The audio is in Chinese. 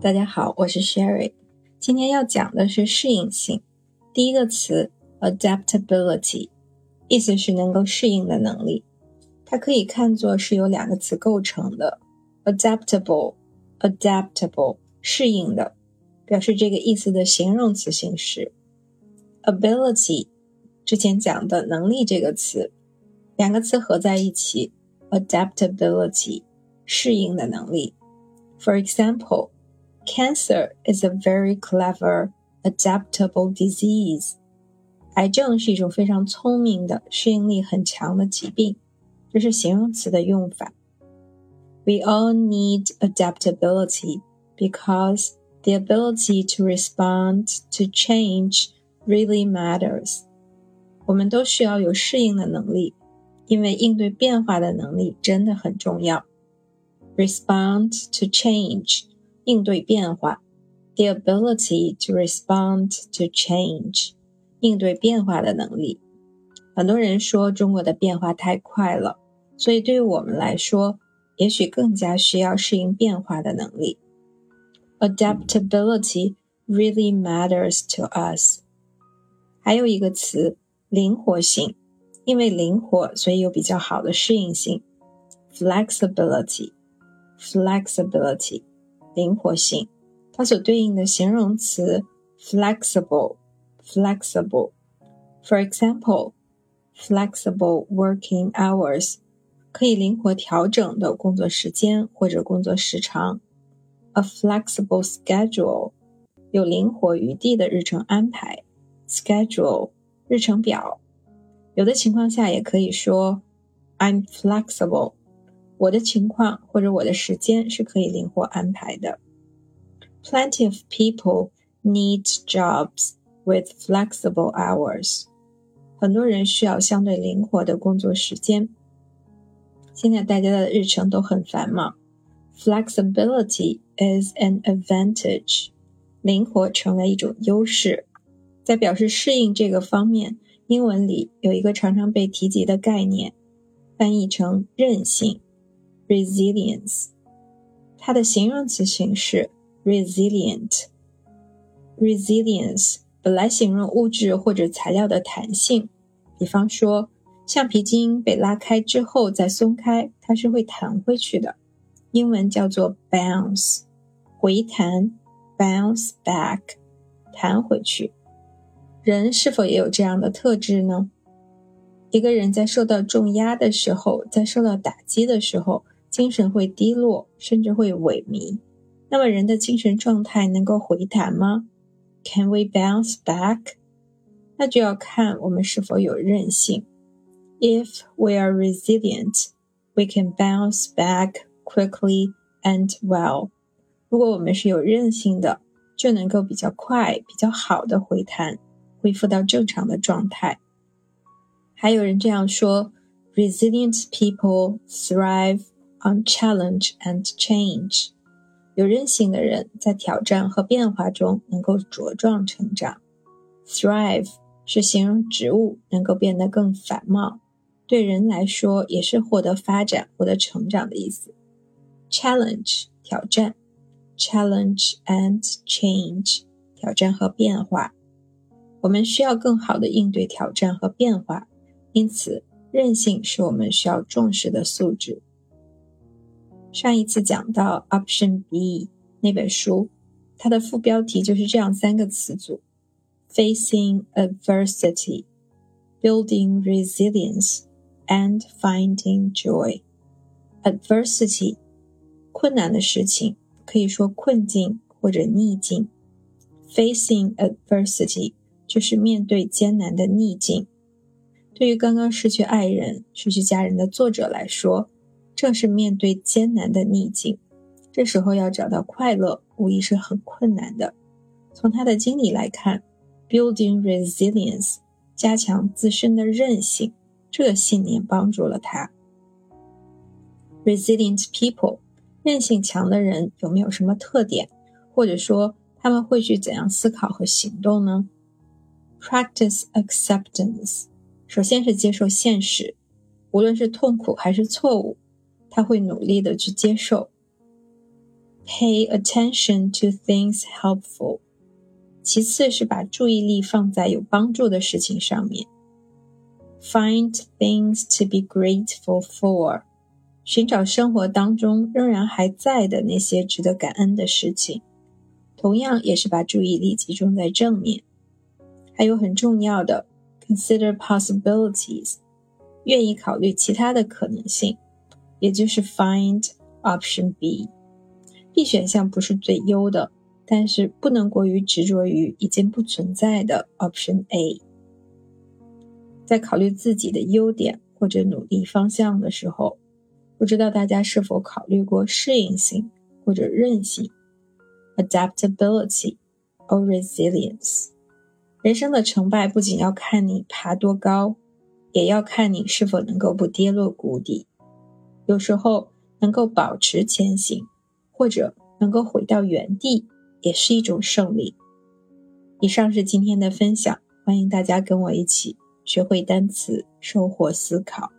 大家好，我是 Sherry。今天要讲的是适应性。第一个词 adaptability，意思是能够适应的能力。它可以看作是由两个词构成的：adaptable，adaptable，适应的，表示这个意思的形容词形式。ability，之前讲的能力这个词，两个词合在一起，adaptability，适应的能力。For example, cancer is a very clever, adaptable disease. 癌症是一种非常聪明的、适应力很强的疾病。这是形容词的用法。We all need adaptability because the ability to respond to change really matters. 我们都需要有适应的能力，因为应对变化的能力真的很重要。respond to change， 应对变化；the ability to respond to change，应对变化的能力。很多人说中国的变化太快了，所以对于我们来说，也许更加需要适应变化的能力。Adaptability really matters to us。还有一个词，灵活性，因为灵活，所以有比较好的适应性。Flexibility。flexibility 灵活性，它所对应的形容词 flexible flexible。For example, flexible working hours 可以灵活调整的工作时间或者工作时长。A flexible schedule 有灵活余地的日程安排。Schedule 日程表。有的情况下也可以说 I'm flexible。我的情况或者我的时间是可以灵活安排的。Plenty of people need jobs with flexible hours。很多人需要相对灵活的工作时间。现在大家的日程都很繁忙，flexibility is an advantage。灵活成为一种优势。在表示适应这个方面，英文里有一个常常被提及的概念，翻译成韧性。resilience，它的形容词形式 resilient。resilience 本来形容物质或者材料的弹性，比方说橡皮筋被拉开之后再松开，它是会弹回去的，英文叫做 bounce，回弹，bounce back，弹回去。人是否也有这样的特质呢？一个人在受到重压的时候，在受到打击的时候。精神会低落，甚至会萎靡。那么，人的精神状态能够回弹吗？Can we bounce back？那就要看我们是否有韧性。If we are resilient, we can bounce back quickly and well。如果我们是有韧性的，就能够比较快、比较好的回弹，恢复到正常的状态。还有人这样说：Resilient people thrive。 On challenge and change，有韧性的人在挑战和变化中能够茁壮成长。Thrive 是形容植物能够变得更繁茂，对人来说也是获得发展、获得成长的意思。Challenge 挑战，challenge and change 挑战和变化。我们需要更好的应对挑战和变化，因此韧性是我们需要重视的素质。上一次讲到 Option B 那本书，它的副标题就是这样三个词组：Facing adversity, building resilience, and finding joy. Adversity，困难的事情，可以说困境或者逆境。Facing adversity 就是面对艰难的逆境。对于刚刚失去爱人、失去家人的作者来说，正是面对艰难的逆境，这时候要找到快乐，无疑是很困难的。从他的经历来看，building resilience，加强自身的韧性，这个信念帮助了他。Resilient people，韧性强的人有没有什么特点，或者说他们会去怎样思考和行动呢？Practice acceptance，首先是接受现实，无论是痛苦还是错误。他会努力的去接受 Pay attention to things helpful。其次是把注意力放在有帮助的事情上面。Find things to be grateful for。寻找生活当中仍然还在的那些值得感恩的事情，同样也是把注意力集中在正面。还有很重要的，consider possibilities，愿意考虑其他的可能性，也就是 find option B。B 选项不是最优的。但是不能过于执着于已经不存在的 option A。在考虑自己的优点或者努力方向的时候，不知道大家是否考虑过适应性或者韧性 （adaptability or resilience）。人生的成败不仅要看你爬多高，也要看你是否能够不跌落谷底。有时候能够保持前行，或者能够回到原地。也是一种胜利。以上是今天的分享，欢迎大家跟我一起学会单词，收获思考。